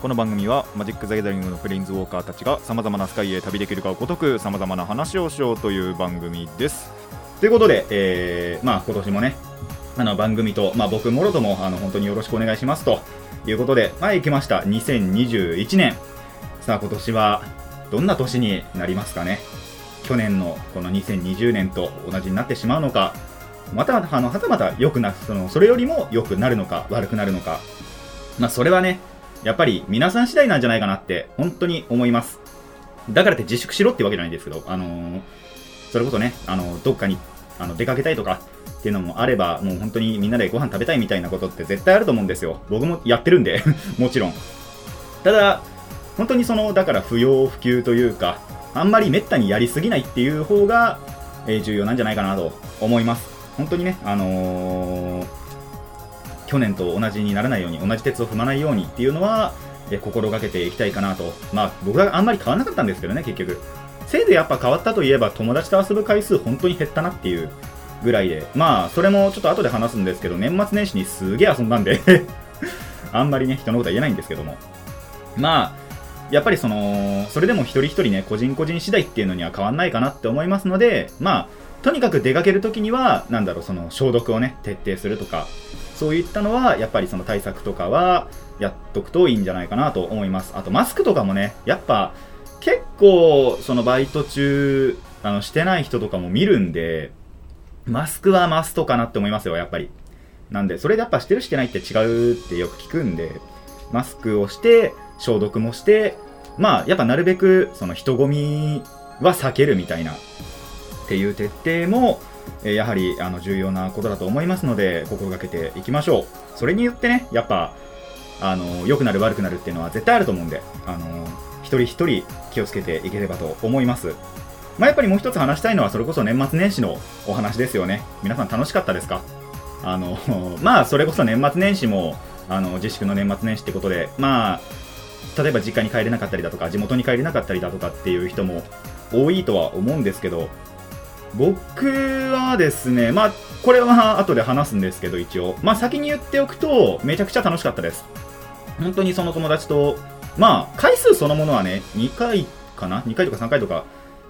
この番組はマジック・ザ・ギャザリングのプレインズウォーカーたちがさまざまなスカイへ旅できるかをごとくさまざまな話をしようという番組です。ということで、えー、まあ今年もねあの番組と、まあ、僕もろともあの本当によろしくお願いしますということで、まあ、行きました2021年。さあ今年はどんな年になりますかね？去年のこの2020年と同じになってしまうのか。またあのはたまた良くなそのそれよりも良くなるのか悪くなるのか。まあそれはねやっぱり皆さん次第なんじゃないかなって本当に思います。だからって自粛しろってわけじゃないんですけど、あのー、それこそね、あのどっかにあの出かけたいとかっていうのもあれば、もう本当にみんなでご飯食べたいみたいなことって絶対あると思うんですよ。僕もやってるんで もちろん。ただ、本当にその、だから不要不急というか、あんまりめったにやりすぎないっていう方が、えー、重要なんじゃないかなと思います。本当にね、あのー去年と同じにならないように同じ鉄を踏まないようにっていうのは、え心がけていきたいかなと。まあ僕はあんまり変わらなかったんですけどね結局。せいぜいやっぱ変わったといえば友達と遊ぶ回数本当に減ったなっていうぐらいで。まあそれもちょっと後で話すんですけど年末年始にすげえ遊んだんで あんまりね人のことは言えないんですけども。まあやっぱりそのそれでも一人一人ね個人個人次第っていうのには変わんないかなって思いますのでまあとにかく出かけるときにはなんだろうその消毒をね徹底するとかそういったのはやっぱりその対策とかはやっとくといいんじゃないかなと思います。あとマスクとかもねやっぱ結構そのバイト中あのしてない人とかも見るんでマスクはマストかなって思いますよやっぱり。なんでそれでやっぱしてるしてないって違うってよく聞くんでマスクをして消毒もしてまあやっぱなるべくその人混みは避けるみたいなっていう徹底もえやはりあの重要なことだと思いますので心がけていきましょう。それによってねやっぱあの良くなる悪くなるっていうのは絶対あると思うんであの一人一人気をつけていければと思います。まあ、やっぱりもう一つ話したいのはそれこそ年末年始のお話ですよね。皆さん楽しかったですか？あの まあそれこそ年末年始もあの自粛の年末年始ってことでまあ例えば実家に帰れなかったりだとか地元に帰れなかったりだとかっていう人も多いとは思うんですけど僕はですね、まあ、これは後で話すんですけど、一応。まあ、先に言っておくと、めちゃくちゃ楽しかったです。本当にその友達と、まあ、回数そのものはね、2回かな ?2 回とか3回とか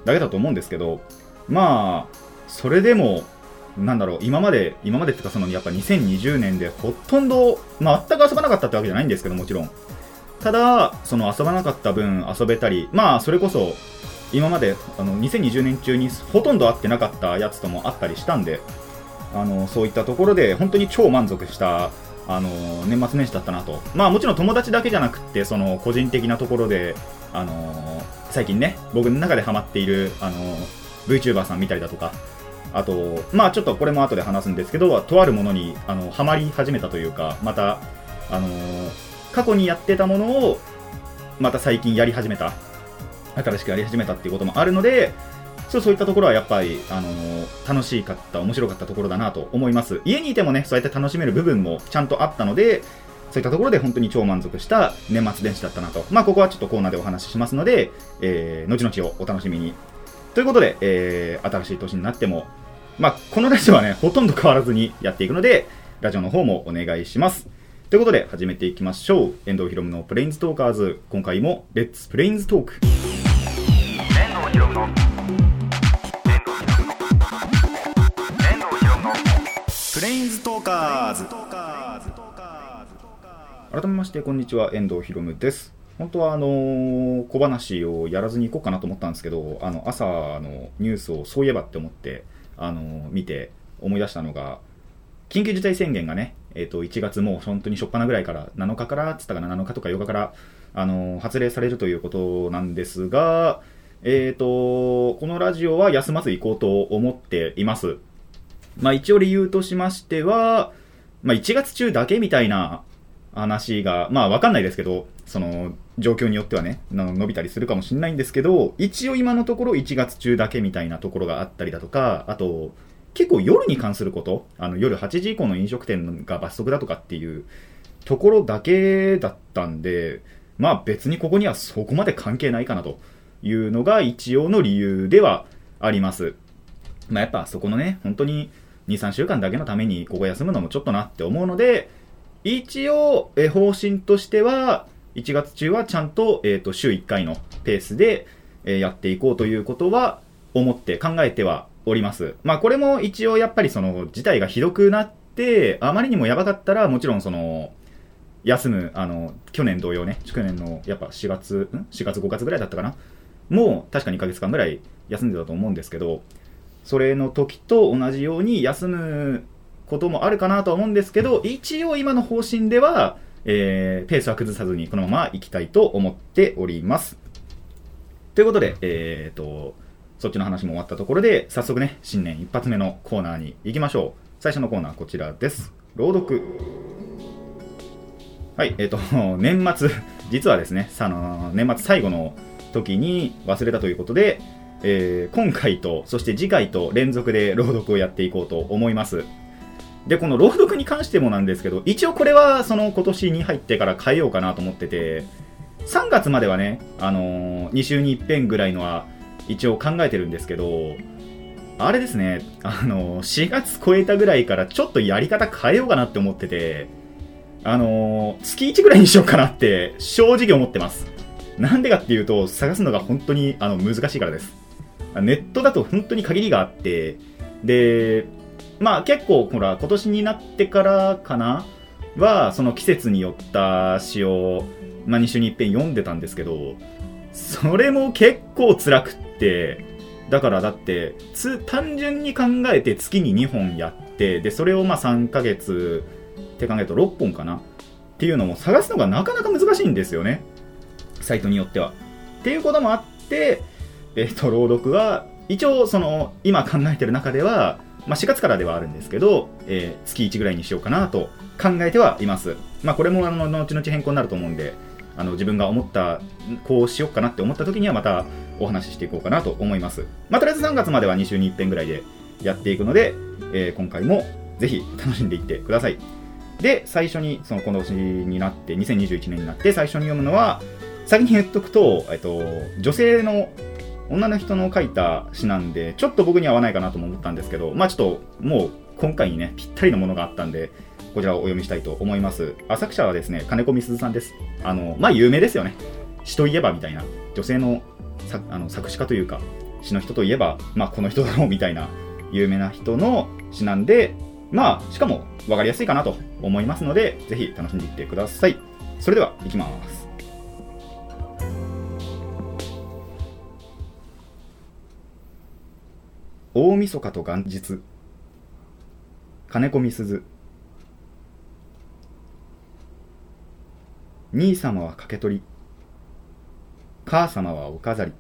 だけだと思うんですけど、まあ、それでも、なんだろう、今まで、今までっていうか、その、やっぱ2020年でほとんど、まあ、全く遊ばなかったってわけじゃないんですけど、もちろん。ただ、その遊ばなかった分遊べたり、まあ、それこそ、今まであの2020年中にほとんど会ってなかったやつともあったりしたんであのそういったところで本当に超満足したあの年末年始だったなと、まあ、もちろん友達だけじゃなくてその個人的なところであの最近ね僕の中でハマっているあの VTuber さん見たりだとかあと、まあちょっとこれも後で話すんですけど、とあるものにあのハマり始めたというか、また、あの過去にやってたものをまた最近やり始めた。新しくやり始めたっていうこともあるので、そういったところはやっぱり、あのー、楽しかった、面白かったところだなと思います。家にいてもね、そうやって楽しめる部分もちゃんとあったので、そういったところで本当に超満足した年末年始だったなと。まあ、ここはちょっとコーナーでお話ししますので、えー、後々をお楽しみに。ということで、えー、新しい年になっても、まあ、このラジオはね、ほとんど変わらずにやっていくので、ラジオの方もお願いします。ということで、始めていきましょう。遠藤ひろむのプレインズトーカーズ。今回も、 Let's プレインズトーク。プレインズトーカーズ改めましてこんにちは。遠藤ひろむです。本当はあの、小話をやらずに行こうかなと思ったんですけどあの朝のニュースをそういえばって思ってあの、見て思い出したのが緊急事態宣言がね、えー、と1月もう本当に初っ端ぐらいから7日からっつったかな7日とか8日からあの、発令されるということなんですがえっ、ー、と、このラジオは休まず行こうと思っています。まあ一応理由としましては、まあ1月中だけみたいな話が、まあわかんないですけど、その状況によってはね、伸びたりするかもしれないんですけど、一応今のところ1月中だけみたいなところがあったりだとか、あと、結構夜に関すること、あの夜8時以降の飲食店が罰則だとかっていうところだけだったんで、まあ別にここにはそこまで関係ないかなというのが一応の理由ではあります。まあやっぱそこのね、本当に2、3週間だけのためにここ休むのもちょっとなって思うので、一応、え方針としては、1月中はちゃんと,、えーと、週1回のペースで、えやっていこうということは思って考えてはおります。まあこれも一応やっぱりその事態がひどくなって、あまりにもやばかったらもちろんその、休む、あの、去年同様ね、去年のやっぱ4月、ん ?4 月5月ぐらいだったかな？もう確か2ヶ月間ぐらい休んでたと思うんですけど、それの時と同じように休むこともあるかなとは思うんですけど、一応今の方針では、えー、ペースは崩さずにこのまま行きたいと思っております。ということで、えーと、そっちの話も終わったところで、早速ね、新年一発目のコーナーに行きましょう。最初のコーナーこちらです。朗読。はい、えっ、と、年末、実はですね、あの年末最後の時に忘れたということで、えー、今回と、そして次回と連続で朗読をやっていこうと思います。で、この朗読に関してもなんですけど、一応これはその今年に入ってから変えようかなと思ってて、3月まではね、あのー、2週に1遍ぐらいのは一応考えてるんですけど、あれですね、あのー、4月超えたぐらいからちょっとやり方変えようかなって思ってて、あのー、月1ぐらいにしようかなって正直思ってます。なんでかっていうと、探すのが本当にあの難しいからです。ネットだと本当に限りがあって、で、まあ結構、ほら、今年になってからかなは、その季節によった詩を、まあ2週に一遍読んでたんですけど、それも結構辛くって、だからだって、単純に考えて月に2本やって、で、それをまあ3ヶ月って考えると6本かなっていうのも探すのがなかなか難しいんですよね。サイトによっては。っていうこともあって、えっ、と、朗読は、一応、その、今考えてる中では、まあ、4月からではあるんですけど、えー、月1ぐらいにしようかなと考えてはいます。まあ、これもあの後々変更になると思うんで、あの自分が思った、こうしようかなって思った時にはまたお話ししていこうかなと思います。まあ、とりあえず3月までは2週に1遍ぐらいでやっていくので、えー、今回もぜひ楽しんでいってください。で、最初に、そのこの年になって、2021年になって最初に読むのは、先に言っとくと、えっと、女性の女の人の書いた詩なんで、ちょっと僕には合わないかなとも思ったんですけど、まあちょっともう今回にね、ぴったりのものがあったんで、こちらをお読みしたいと思います。あ、作者はですね、金子みすずさんです。あの、まあ有名ですよね。詩といえばみたいな、女性のあの作詞家というか、詩の人といえば、まあこの人だろうみたいな有名な人の詩なんで、まあしかも分かりやすいかなと思いますので、ぜひ楽しんでいってください。それでは、いきます。大晦日と元日。金子みすず兄様は掛け取り。母様はお飾り。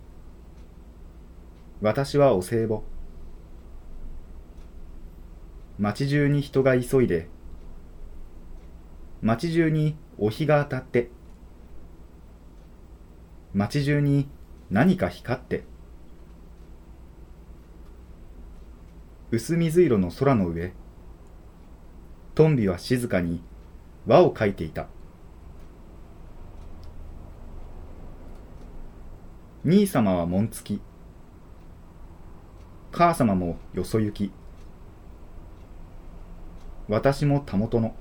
私はお歳暮。街中に人が急いで。街中にお日が当たって。街中に何か光って。薄水色の空の上。トンビは静かに輪をかいていた。兄様は紋付き。母様もよそ行き。私もたもとの。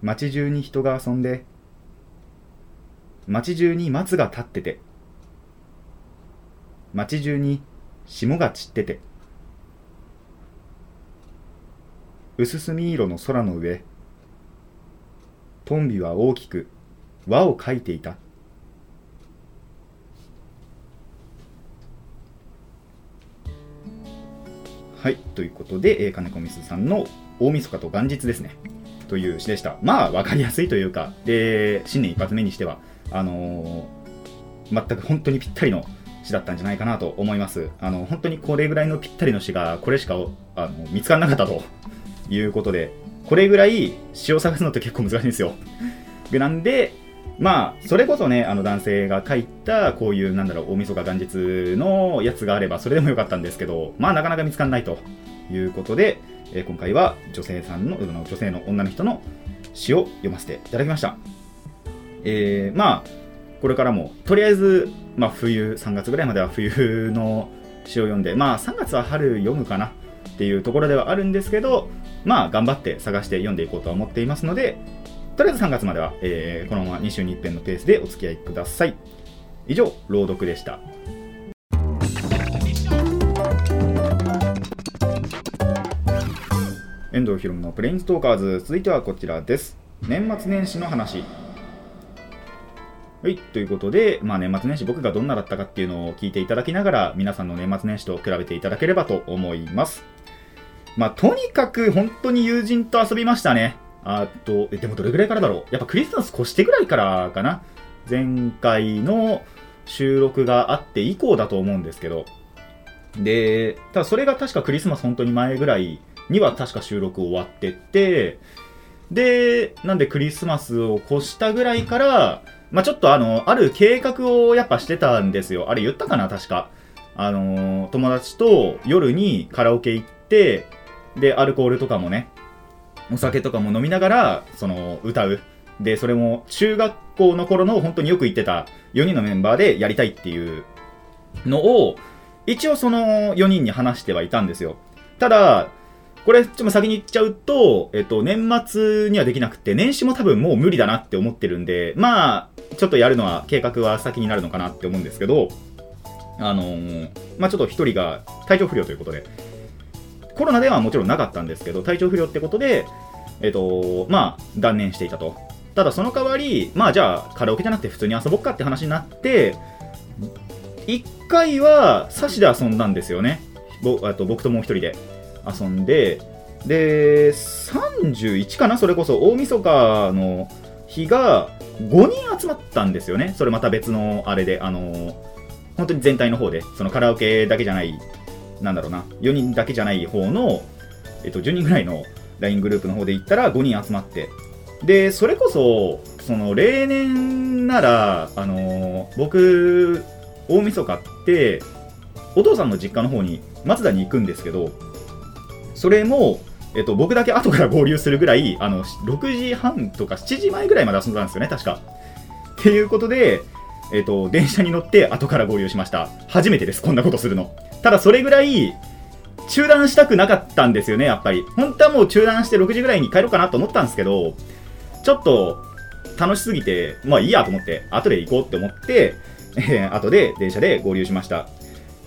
町中に人が遊んで町中に松が立ってて町中に霜が散ってて。薄墨色の空の上。トンビは大きく輪をかいていた。はいということで、えー、金子みすさんの大晦日と元日ですね。という詩でした。まあ分かりやすいというかで新年一発目にしてはあのー、全く本当にぴったりの詩だったんじゃないかなと思います。あの、本当にこれぐらいのぴったりの詩が、これしかあの見つからなかったと いうことで、これぐらい詩を探すのって結構難しいんですよ。なんで、まあ、それこそね、あの男性が書いた、こういう、なんだろう、大晦日元日のやつがあれば、それでもよかったんですけど、まあ、なかなか見つかんないということで、えー、今回は女性さんの、女性の女の人の詩を読ませていただきました。えー、まあ、これからも、とりあえず、まあ、冬、3月ぐらいまでは冬の詩を読んで、まあ、3月は春読むかなっていうところではあるんですけど、まあ、頑張って探して読んでいこうとは思っていますので、とりあえず3月までは、えー、このまま2週に1遍のペースでお付き合いください。以上、朗読でした。遠藤ひろのプレインストーカーズ続いてはこちらです年末年始の話はい、ということで、まあ、年末年始僕がどんなだったかっていうのを聞いていただきながら皆さんの年末年始と比べていただければと思います。まあ、とにかく本当に友人と遊びましたね。あと、でもどれぐらいからだろう？やっぱクリスマス越してぐらいからかな？前回の収録があって以降だと思うんですけど。で、ただそれが確かクリスマス本当に前ぐらいには確か収録終わってて、で、なんでクリスマスを越したぐらいから、まあ、ちょっとあの、ある計画をやっぱしてたんですよ。あれ言ったかな確か。あのー、友達と夜にカラオケ行って、で、アルコールとかもね、お酒とかも飲みながら、その、歌う。で、それも中学校の頃の本当によく行ってた4人のメンバーでやりたいっていうのを、一応その4人に話してはいたんですよ。ただ、これ、ちょっと先に言っちゃうと、えっと、年末にはできなくて、年始も多分もう無理だなって思ってるんで、まあ、ちょっとやるのは、計画は先になるのかなって思うんですけど、あのー、まあちょっと一人が体調不良ということで、コロナではもちろんなかったんですけど、体調不良ってことで、えっと、まあ、断念していたと。ただその代わり、まあじゃあ、カラオケじゃなくて普通に遊ぼっかって話になって、1回は、サシで遊んだんですよね。ぼあと僕ともう一人で。遊んで、で、31かなそれこそ大晦日の日が5人集まったんですよね。それまた別のあれで、あの本当に全体の方で、そのカラオケだけじゃない、なんだろうな、4人だけじゃない方の、えっと、10人ぐらいの LINE グループの方で行ったら5人集まって、で、それこそ、その例年なら、あの僕、大晦日って、お父さんの実家の方に松田に行くんですけど、それも、えっと、僕だけ後から合流するぐらい、あの、6時半とか7時前ぐらいまで遊んだんですよね、確か。っていうことで、えっと、電車に乗って後から合流しました。初めてです、こんなことするの。ただ、それぐらい、中断したくなかったんですよね、やっぱり。本当はもう中断して6時ぐらいに帰ろうかなと思ったんですけど、ちょっと楽しすぎて、まあいいやと思って、後で行こうって思って、えー、後で電車で合流しました。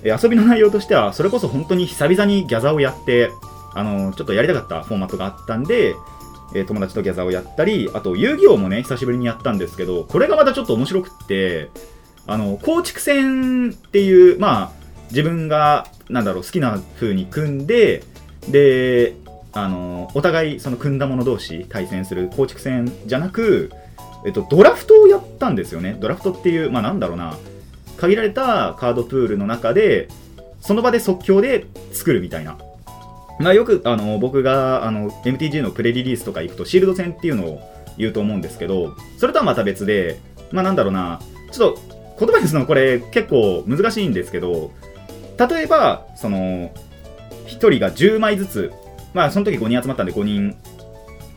え、遊びの内容としては、それこそ本当に久々にギャザーをやって、あの、ちょっとやりたかったフォーマットがあったんで、えー、友達とギャザーをやったり、あと遊戯王もね、久しぶりにやったんですけど、これがまたちょっと面白くって、あの、構築戦っていう、まあ、自分が、なんだろう、好きな風に組んで、で、あの、お互いその組んだ者同士対戦する構築戦じゃなく、えっと、ドラフトをやったんですよね。ドラフトっていう、まあなんだろうな、限られたカードプールの中で、その場で即興で作るみたいな。まあ、よくあの僕があの MTG のプレリリースとか行くとシールド戦っていうのを言うと思うんですけど、それとはまた別で、まあなんだろうな、ちょっと言葉にするのこれ結構難しいんですけど、例えば、その、1人が10枚ずつ、まあその時5人集まったんで5人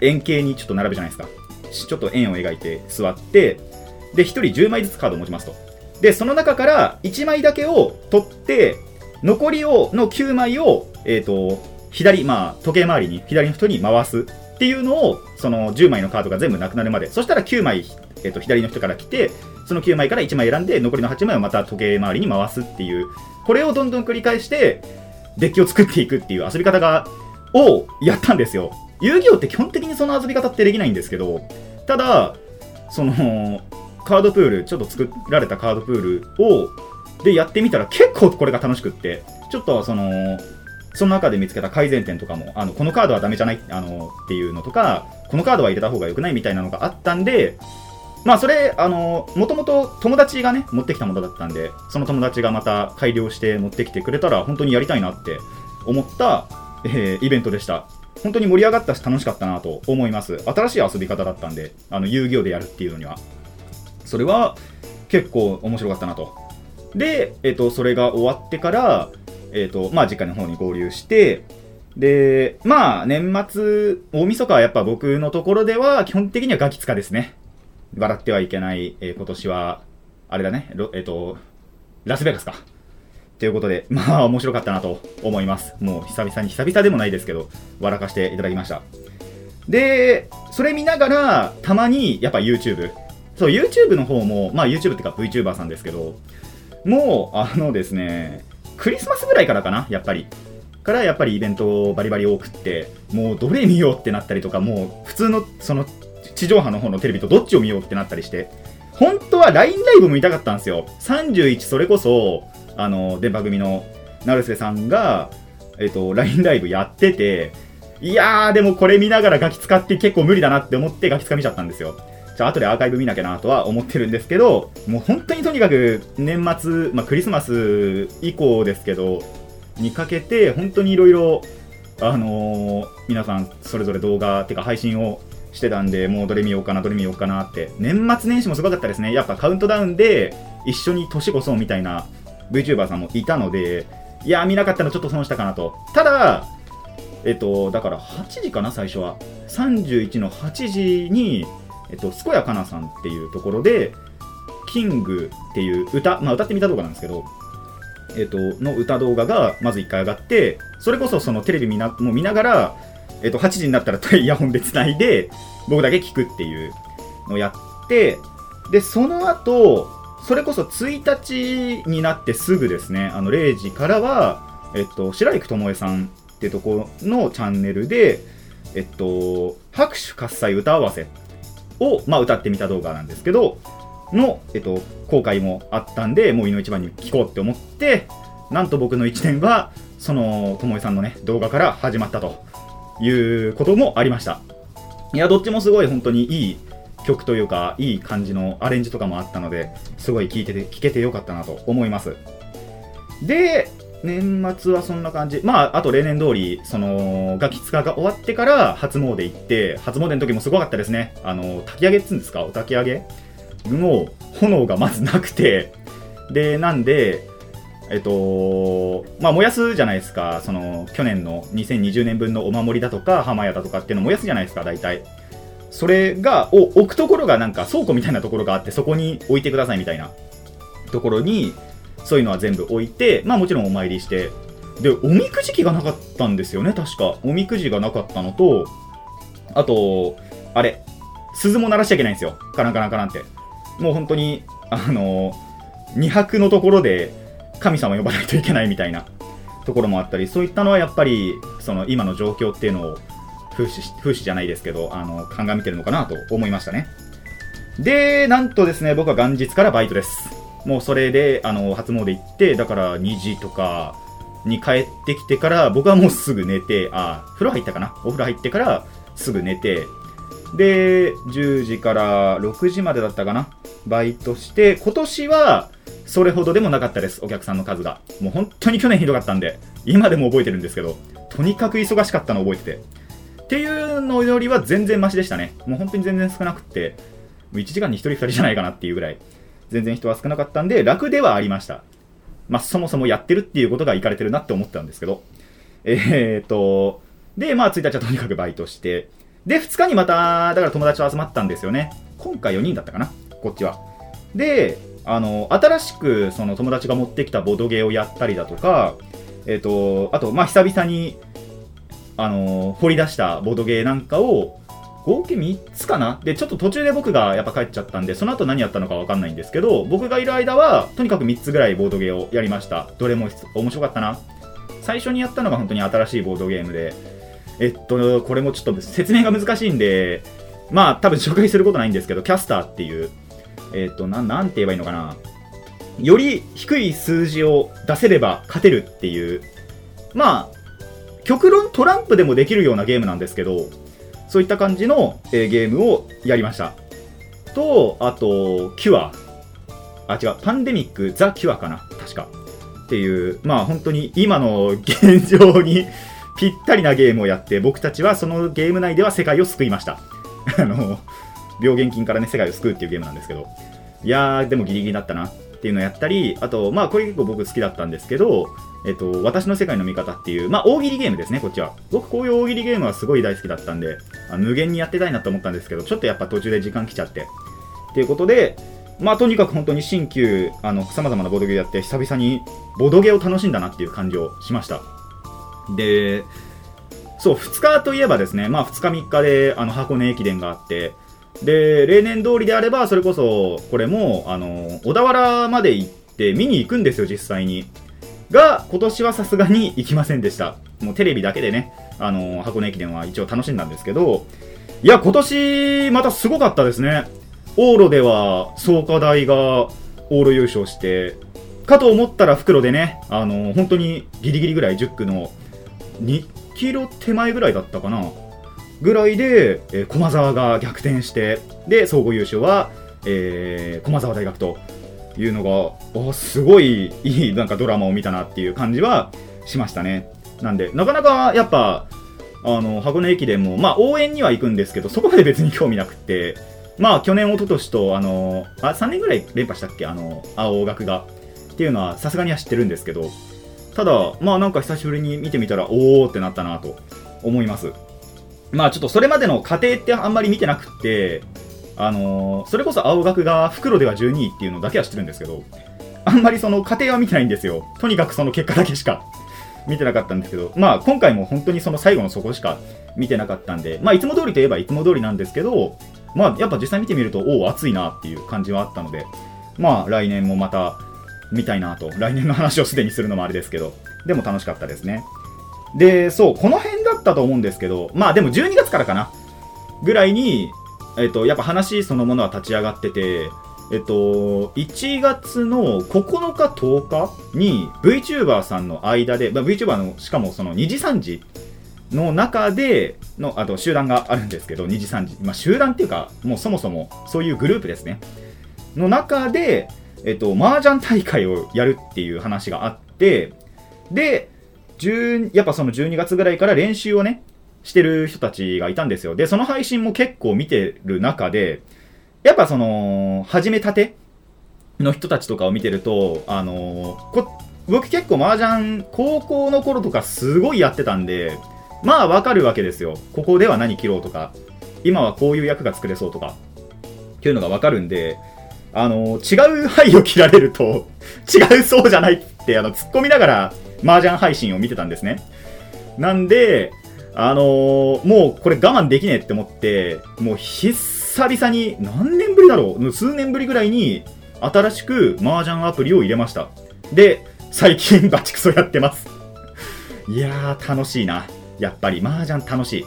円形にちょっと並ぶじゃないですか。ちょっと円を描いて座って、で、1人10枚ずつカードを持ちますと。で、その中から1枚だけを取って、残りをの9枚を、えっ、ー、と、左、まあ、時計回りに左の人に回すっていうのを、その10枚のカードが全部なくなるまで、そしたら9枚、えーと、左の人から来て、その9枚から1枚選んで、残りの8枚をまた時計回りに回すっていう、これをどんどん繰り返して、デッキを作っていくっていう遊び方が、をやったんですよ。遊戯王って基本的にその遊び方ってできないんですけど、ただ、その、カードプール、ちょっと作られたカードプールを、でやってみたら結構これが楽しくって、ちょっとその、その中で見つけた改善点とかも、あの、このカードはダメじゃない、あの、っていうのとか、このカードは入れた方が良くないみたいなのがあったんで、まあそれ、あの、もともと友達がね、持ってきたものだったんで、その友達がまた改良して持ってきてくれたら、本当にやりたいなって思った、えー、イベントでした。本当に盛り上がったし楽しかったなと思います。新しい遊び方だったんであの遊戯王でやるっていうのには。それは結構面白かったなと。で、えっと、それが終わってから、えっとまあ、実家の方に合流してでまあ年末大晦日はやっぱ僕のところでは基本的にはガキ使ですね笑ってはいけない、えー今年はあれだねえっとラスベガスかということで、まあ面白かったなと思います。もう久々に、久々でもないですけど、笑かしていただきました。で、それ見ながら、たまにやっぱ YouTube。そう、YouTube の方も、まあ YouTube っていうか VTuber さんですけど、もう、あのですね、クリスマスぐらいからかな、やっぱり。からやっぱりイベントバリバリ多くって、もうどれ見ようってなったりとか、もう普通のその地上波の方のテレビとどっちを見ようってなったりして、本当は LINE ライブも見たかったんですよ。31、それこそ、あの、電波組の成瀬さんが、えっと、LINE ライブやってて、いやー、でもこれ見ながらガキ使って結構無理だなって思ってガキ使見ちゃったんですよ。じゃあ後でアーカイブ見なきゃなとは思ってるんですけど、もう本当にとにかく年末、まあクリスマス以降ですけど、にかけて本当にいろいろ、あのー皆さんそれぞれ動画てか配信をしてたんで、もうどれ見ようかな、どれ見ようかなって。年末年始もすごかったですね。やっぱカウントダウンで一緒に年越そうみたいな VTuber さんもいたので、いや見なかったのちょっと損したかなと。ただ、えっと、だから8時かな、最初は。31の8時に、えっと、健やかなさんっていうところで、キングっていう歌、まあ歌ってみた動画なんですけど、えっと、の歌動画がまず1回上がって、それこそそのテレビ見なも見ながら、えっと、8時になったら イヤホンで繋いで、僕だけ聞くっていうのをやって、で、その後、それこそ1日になってすぐですね、あの0時からは、えっと、白雪智恵さんってとこのチャンネルで、えっと、拍手喝采歌合わせを、まあ、歌ってみた動画なんですけど、の、えっと、公開もあったんで、もういの一番に聞こうって思って、なんと僕の1年は、その、ともえさんのね、動画から始まったということもありました。いや、どっちもすごい本当にいい曲というか、いい感じのアレンジとかもあったので、すごい聴いてて、聴けてよかったなと思います。で、年末はそんな感じ。まあ、あと例年通り、その、ガキ使が終わってから初詣行って、初詣の時もすごかったですね。あの、炊き上げっつうんですか？お炊き上げ？の炎がまずなくて、で、なんで、えっと、まあ、燃やすじゃないですか。その、去年の2020年分のお守りだとか、浜屋だとかっていうの燃やすじゃないですか、大体。それが、を置くところがなんか倉庫みたいなところがあって、そこに置いてくださいみたいなところに、そういうのは全部置いて、まあもちろんお参りして、で、おみくじ器がなかったんですよね、確か。おみくじがなかったのと、あと、あれ、鈴も鳴らしちゃいけないんですよ。カランカランカランって。もう本当に、あの、二拍のところで神様呼ばないといけないみたいなところもあったり、そういったのはやっぱり、その今の状況っていうのを風刺、風刺じゃないですけど、あの、鑑みてるのかなと思いましたね。で、なんとですね、僕は元日からバイトです。もうそれで、あの、初詣行って、だから2時とかに帰ってきてから、僕はもうすぐ寝て、あ、風呂入ったかな？お風呂入ってからすぐ寝て、で、10時から6時までだったかな？バイトして、今年はそれほどでもなかったです、お客さんの数が。もう本当に去年ひどかったんで、今でも覚えてるんですけど、とにかく忙しかったの覚えてて。っていうのよりは全然マシでしたね。もう本当に全然少なくって、1時間に1人2人じゃないかなっていうぐらい、全然人は少なかったんで、楽ではありました。まあ、そもそもやってるっていうことがいかれてるなって思ったんですけど。えーと、で、まあ、1日はとにかくバイトして、で、2日にまた、だから友達と集まったんですよね。今回4人だったかな、こっちは。で、あの、新しく、その友達が持ってきたボドゲをやったりだとか、えっ、と、あと、まあ、久々に、あの、掘り出したボドゲなんかを、合計3つかな？で、ちょっと途中で僕がやっぱ帰っちゃったんで、その後何やったのかわかんないんですけど、僕がいる間は、とにかく3つぐらいボードゲーをやりました。どれも面白かったな。最初にやったのが本当に新しいボードゲームで、えっと、これもちょっと説明が難しいんで、まあ多分紹介することないんですけど、キャスターっていう、えっと、な、なんて言えばいいのかな。より低い数字を出せれば勝てるっていう、まあ、極論トランプでもできるようなゲームなんですけど、そういった感じの、えーゲームをやりました。と、あと、キュア。あ、違う、パンデミック、ザ・キュアかな確か。っていう、まあ本当に今の 現状に ぴったりなゲームをやって僕たちはそのゲーム内では世界を救いました あの病原菌からね世界を救うっていうゲームなんですけどいやーでもギリギリだったなっていうのをやったりあとまあこれ結構僕好きだったんですけどえっと、私の世界の味方っていう、まあ、大喜利ゲームですね、こっちは。僕、こういう大喜利ゲームはすごい大好きだったんで、あ無限にやってたいなと思ったんですけど、ちょっとやっぱ途中で時間来ちゃって。っていうことで、まあ、とにかく本当に新旧、あの、様々なボドゲやって、久々にボドゲを楽しんだなっていう感じをしました。で、そう、2日といえばですね、まあ、2日3日で、あの、箱根駅伝があって、で、例年通りであれば、それこそ、これも、あの、小田原まで行って見に行くんですよ、実際に。が、今年はさすがに行きませんでした。もうテレビだけでね、あのー、箱根駅伝は一応楽しんだんですけど、いや、今年、またすごかったですね。往路では、創価大が往路優勝して、かと思ったら袋でね、あのー、本当にギリギリぐらい10区の2キロ手前ぐらいだったかな。ぐらいで、えー、駒沢が逆転して、で、総合優勝は、えー、駒沢大学というのが、あすごいいいなんかドラマを見たなっていう感じはしましたね。なんで、なかなかやっぱ、あの、箱根駅伝も、まあ応援には行くんですけど、そこまで別に興味なくって、まあ去年、一昨年と、あの、あ、3年ぐらい連覇したっけ？あの、青学が。っていうのはさすがには知ってるんですけど、ただ、まあなんか久しぶりに見てみたら、おーってなったなと思います。まあちょっとそれまでの過程ってあんまり見てなくって、あの、それこそ青学が袋では12位っていうのだけは知ってるんですけど、あんまりその過程は見てないんですよ。とにかくその結果だけしか 見てなかったんですけど、まあ今回も本当にその最後のそこしか見てなかったんで、まあいつも通りといえばいつも通りなんですけど、まあやっぱ実際見てみると、おお、熱いなっていう感じはあったので、まあ来年もまた見たいなと、来年の話をすでにするのもあれですけど、でも楽しかったですね。で、そう、この辺だったと思うんですけど、まあでも12月からかな、ぐらいに、えっと、やっぱ話そのものは立ち上がってて、えっと、1月の9日、10日に VTuber さんの間で、まあ、VTuber の、しかもその2時3時の中での、あと集団があるんですけど、2時3時。まあ、集団っていうか、もうそもそもそういうグループですね。の中で、えっと、麻雀大会をやるっていう話があって、で、やっぱその12月ぐらいから練習をね、してる人たちがいたんですよ。で、その配信も結構見てる中で、やっぱその、始めたての人たちとかを見てると、あのこ僕結構麻雀、高校の頃とかすごいやってたんで、まあわかるわけですよ。ここでは何切ろうとか、今はこういう役が作れそうとか、っていうのがわかるんで、あの違う牌を切られると、違うそうじゃないって、あの、突っ込みながら麻雀配信を見てたんですね。なんで、あのー、もうこれ我慢できねえって思って、もう久々に、何年ぶりだろう数年ぶりぐらいに、新しく麻雀アプリを入れました。で、最近 バチクソやってます。いやー、楽しいな。やっぱり麻雀楽しい。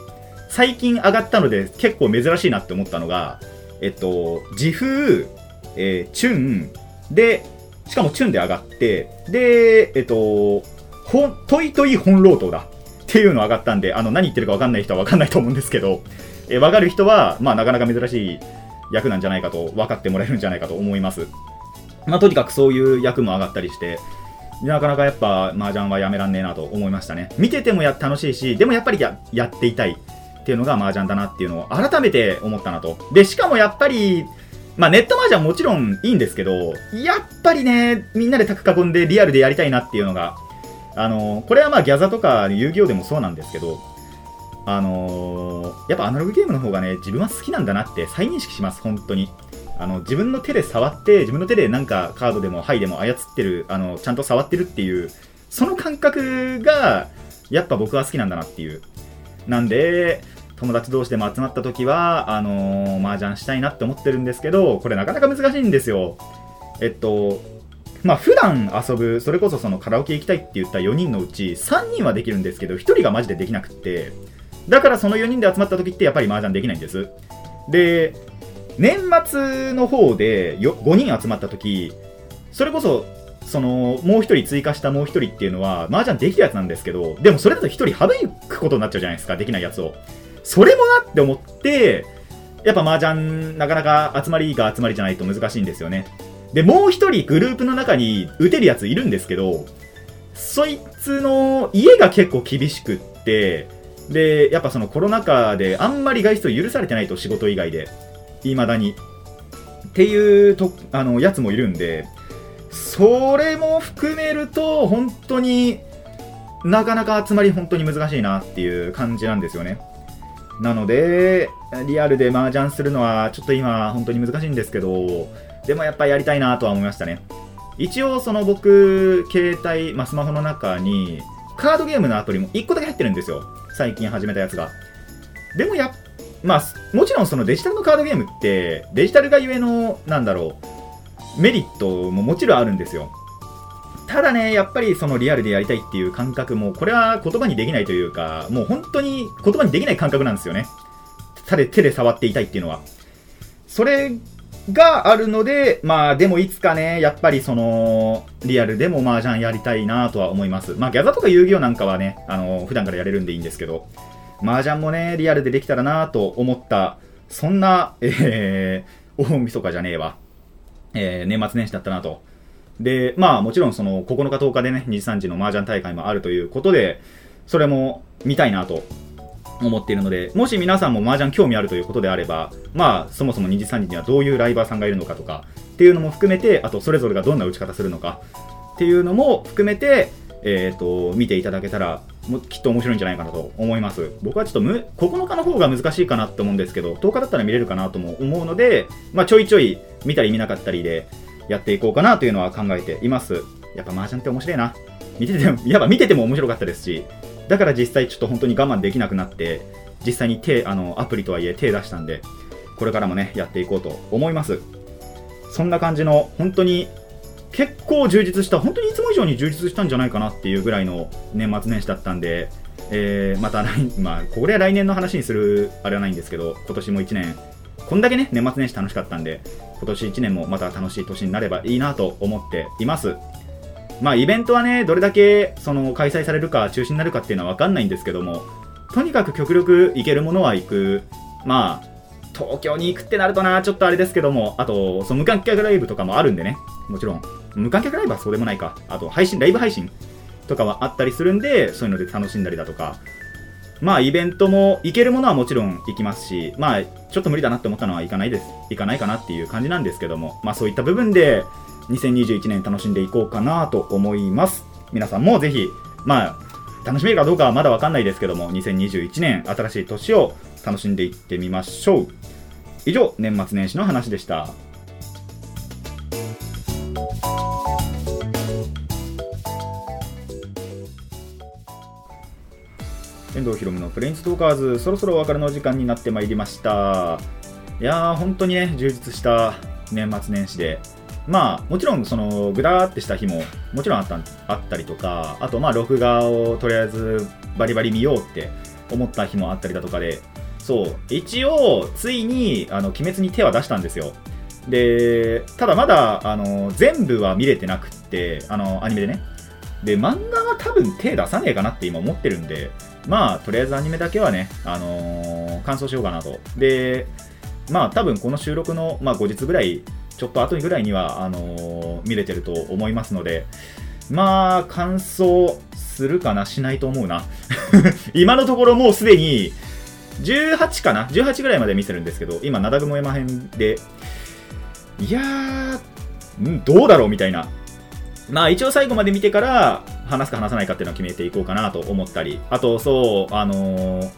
最近上がったので結構珍しいなって思ったのが、えっと、自風、えー、チュン、で、しかもチュンで上がって、で、えっと、ほん、トイトイ本ロートだ。っていうの上がったんで、あの、何言ってるか分かんない人は分かんないと思うんですけど、えー、分かる人は、まあ、なかなか珍しい役なんじゃないかと、分かってもらえるんじゃないかと思います。まあ、とにかくそういう役も上がったりして、なかなかやっぱ、麻雀はやめらんねえなと思いましたね。見ててもや楽しいし、でもやっぱりややっていたいっていうのが麻雀だなっていうのを改めて思ったなと。で、しかもやっぱり、まあ、ネット麻雀もちろんいいんですけど、やっぱりね、みんなでタク囲んでリアルでやりたいなっていうのがあのこれはまあギャザとか遊戯王でもそうなんですけど、あのー、やっぱアナログゲームの方がね、自分は好きなんだなって再認識します、本当に。あの、自分の手で触って、自分の手でなんかカードでも、ハイでも操ってる、あの、ちゃんと触ってるっていう、その感覚が、やっぱ僕は好きなんだなっていう。なんで、友達同士でも集まった時は、あのー、麻雀したいなって思ってるんですけど、これなかなか難しいんですよ。えっと、まあ普段遊ぶ、それこそそのカラオケ行きたいって言った4人のうち3人はできるんですけど、1人がマジでできなくって、だからその4人で集まった時ってやっぱり麻雀できないんです。で、年末の方で5人集まった時、それこそ、その、もう1人追加したもう1人っていうのは、麻雀できるやつなんですけど、でもそれだと1人省くことになっちゃうじゃないですか、できないやつを。それもなって思って、やっぱ麻雀なかなか集まりが集まりじゃないと難しいんですよね。で、もう一人グループの中に打てるやついるんですけど、そいつの家が結構厳しくってでやっぱそのコロナ禍であんまり外出を許されてないと仕事以外でいまだに。っていうとあのやつもいるんでそれも含めると本当になかなか集まり本当に難しいなっていう感じなんですよね。なのでリアルで麻雀するのはちょっと今本当に難しいんですけどでもやっぱりやりたいなとは思いましたね一応その僕携帯、まあ、スマホの中にカードゲームのアプリも1個だけ入ってるんですよ最近始めたやつがでもやまあもちろんそのデジタルのカードゲームってデジタルがゆえのなんだろうメリットももちろんあるんですよただね、やっぱりそのリアルでやりたいっていう感覚も、これは言葉にできないというか、もう本当に言葉にできない感覚なんですよね。手で手で触っていたいっていうのは。それがあるので、まあでもいつかね、やっぱりその、リアルでも麻雀やりたいなとは思います。まあギャザとか遊戯王なんかはね、あの、普段からやれるんでいいんですけど、麻雀もね、リアルでできたらなと思った、そんな、えー、大晦日じゃねえわ。えー、年末年始だったなとで、まあもちろんその9日10日でね、23時の麻雀大会もあるということで、それも見たいなと思っているので、もし皆さんも麻雀興味あるということであれば、まあそもそも2時3時にはどういうライバーさんがいるのかとかっていうのも含めて、あとそれぞれがどんな打ち方するのかっていうのも含めて、えっ、ー、と、見ていただけたら、もきっと面白いんじゃないかなと思います。僕はちょっとむ9日の方が難しいかなと思うんですけど、10日だったら見れるかなとも思うので、まあちょいちょい見たり見なかったりで、やっていこうかなというのは考えています。やっぱ麻雀って面白いな。見てても、やっぱ見てても面白かったですし、だから実際ちょっと本当に我慢できなくなって、実際に手、あの、アプリとはいえ手出したんで、これからもね、やっていこうと思います。そんな感じの、本当に結構充実した、本当にいつも以上に充実したんじゃないかなっていうぐらいの年末年始だったんで、えー、また来、まあ、これは来年の話にするあれはないんですけど、今年も1年、こんだけね、年末年始楽しかったんで、今年1年もまた楽しい年になればいいなと思っています。まあ、イベントはね、どれだけその開催されるか中止になるかっていうのは分かんないんですけども、とにかく極力行けるものは行く。まあ、東京に行くってなるとな、ちょっとあれですけども、あと、その無観客ライブとかもあるんでね、もちろん。無観客ライブはそうでもないか。あと、配信、ライブ配信とかはあったりするんで、そういうので楽しんだりだとか、まあ、イベントも行けるものはもちろん行きますし、まあ、ちょっと無理だなって思ったのは行かないです。行かないかなっていう感じなんですけども、まあ、そういった部分で、2021年楽しんでいこうかなと思います。皆さんもぜひ、まあ、楽しめるかどうかはまだわかんないですけども、2021年、新しい年を楽しんでいってみましょう。以上、年末年始の話でした。遠藤ひろむのプレインストーカーズ、そろそろお別れの時間になってまいりました。いやー、本当にね、充実した年末年始で、まあ、もちろん、その、ぐだーってした日も、もちろんあったあったりとか、あと、まあ、録画をとりあえずバリバリ見ようって思った日もあったりだとかで、そう、一応、ついに、あの、鬼滅に手は出したんですよ。で、ただまだ、あの、全部は見れてなくって、あの、アニメでね。で、漫画は多分手出さねえかなって今思ってるんで、まあ、とりあえずアニメだけはね、あのー、完走しようかなと。で、まあ、多分この収録の、まあ、後日ぐらい、ちょっと後にぐらいには、あの、見れてると思いますので、まあ、完走するかな、しないと思うな。今のところもうすでに、18かな ?18 ぐらいまで見せるんですけど、今、灘雲山編で、いやー、どうだろうみたいな。まあ一応最後まで見てから話すか話さないかっていうのを決めていこうかなと思ったり、あとそう、あのー、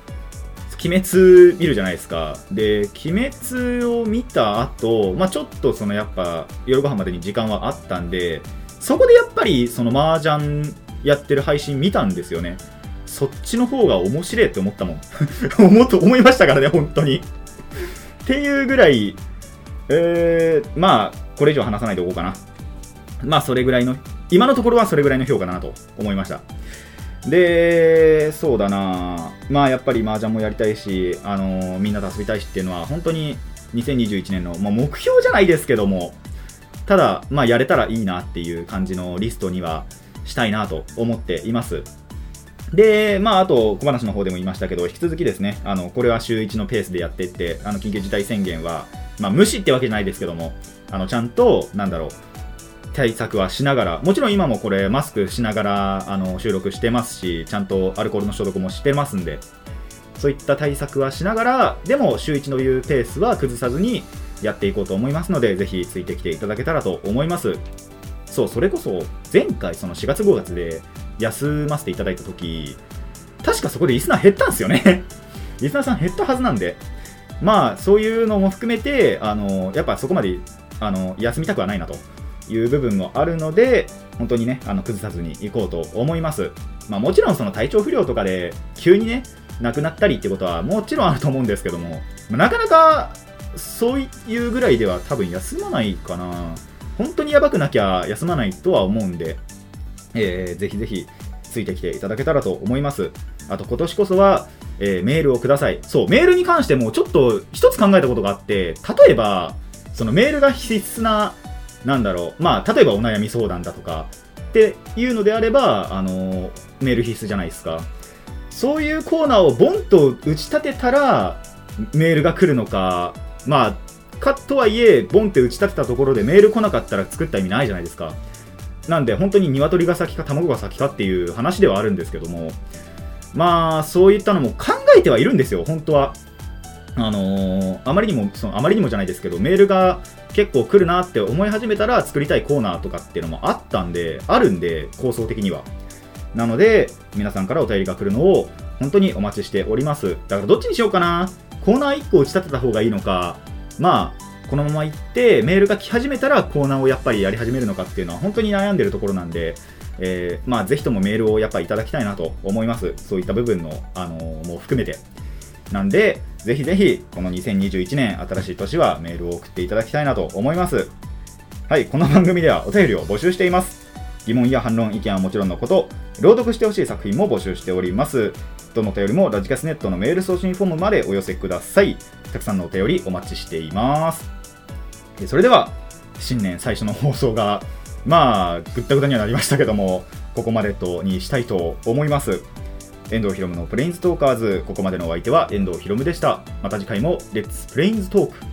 鬼滅見るじゃないですか。で、鬼滅を見た後、まあちょっとそのやっぱ夜ご飯までに時間はあったんで、そこでやっぱりその麻雀やってる配信見たんですよね。そっちの方が面白いって思ったもん。思思いましたからね、本当に。っていうぐらい、えー、まあ、これ以上話さないでおこうかな。まあそれぐらいの、今のところはそれぐらいの評価だなと思いました。で、そうだなまあやっぱり麻雀もやりたいし、あのー、みんなと遊びたいしっていうのは本当に2021年の、まあ、目標じゃないですけども、ただ、まあやれたらいいなっていう感じのリストにはしたいなと思っています。で、まあ、あと、小話の方でも言いましたけど、引き続きですね、あの、これは週1のペースでやっていって、あの、緊急事態宣言は、まあ、無視ってわけじゃないですけども、あの、ちゃんと、なんだろう、対策はしながら、もちろん今もこれ、マスクしながらあの収録してますし、ちゃんとアルコールの消毒もしてますんで、そういった対策はしながら、でも週1のいうペースは崩さずにやっていこうと思いますので、ぜひついてきていただけたらと思います。そう、それこそ前回、その4月5月で休ませていただいた時確かそこでリスナー減ったんですよね。リスナーさん減ったはずなんで、まあ、そういうのも含めて、あのやっぱそこまであの休みたくはないなと。いう部分もあるので、本当にね、あの崩さずにいこうと思います。まあ、もちろんその体調不良とかで急にね、亡くなったりってことはもちろんあると思うんですけども、なかなかそういうぐらいでは多分休まないかな。本当にやばくなきゃ休まないとは思うんで、えー、ぜひぜひついてきていただけたらと思います。あと今年こそは、えー、メールをください。そう、メールに関してもちょっと一つ考えたことがあって、例えば、そのメールが必須な、なんだろう、まあ、例えばお悩み相談だとかっていうのであれば、あの、メール必須じゃないですか。そういうコーナーをボンと打ち立てたら、メールが来るのか、まあ、かとはいえ、ボンって打ち立てたところでメール来なかったら作った意味ないじゃないですか。なんで、本当に鶏が先か卵が先かっていう話ではあるんですけども、まあ、そういったのも考えてはいるんですよ、本当は。あのー、あまりにも、そのあまりにもじゃないですけど、メールが結構来るなって思い始めたら作りたいコーナーとかっていうのもあったんで、あるんで、構想的には。なので、皆さんからお便りが来るのを本当にお待ちしております。だからどっちにしようかな。コーナー1個打ち立てた方がいいのか、まあ、このまま行ってメールが来始めたらコーナーをやっぱりやり始めるのかっていうのは本当に悩んでるところなんで、えー、まあ、ぜひともメールをやっぱりいただきたいなと思います。そういった部分の、あのー、も含めて。なんで、ぜひぜひ、この2021年、新しい年はメールを送っていただきたいなと思います。はい、この番組ではお便りを募集しています。疑問や反論、意見はもちろんのこと、朗読してほしい作品も募集しております。どのお便りもラジカスネットのメール送信フォームまでお寄せください。たくさんのお便りお待ちしています。それでは、新年最初の放送がまあ、ぐったぐたにはなりましたけども、ここまでとにしたいと思います。遠藤博夢のプレインズトーカーズ、ここまでのお相手は遠藤博夢でした。また次回もレッツプレインズトーク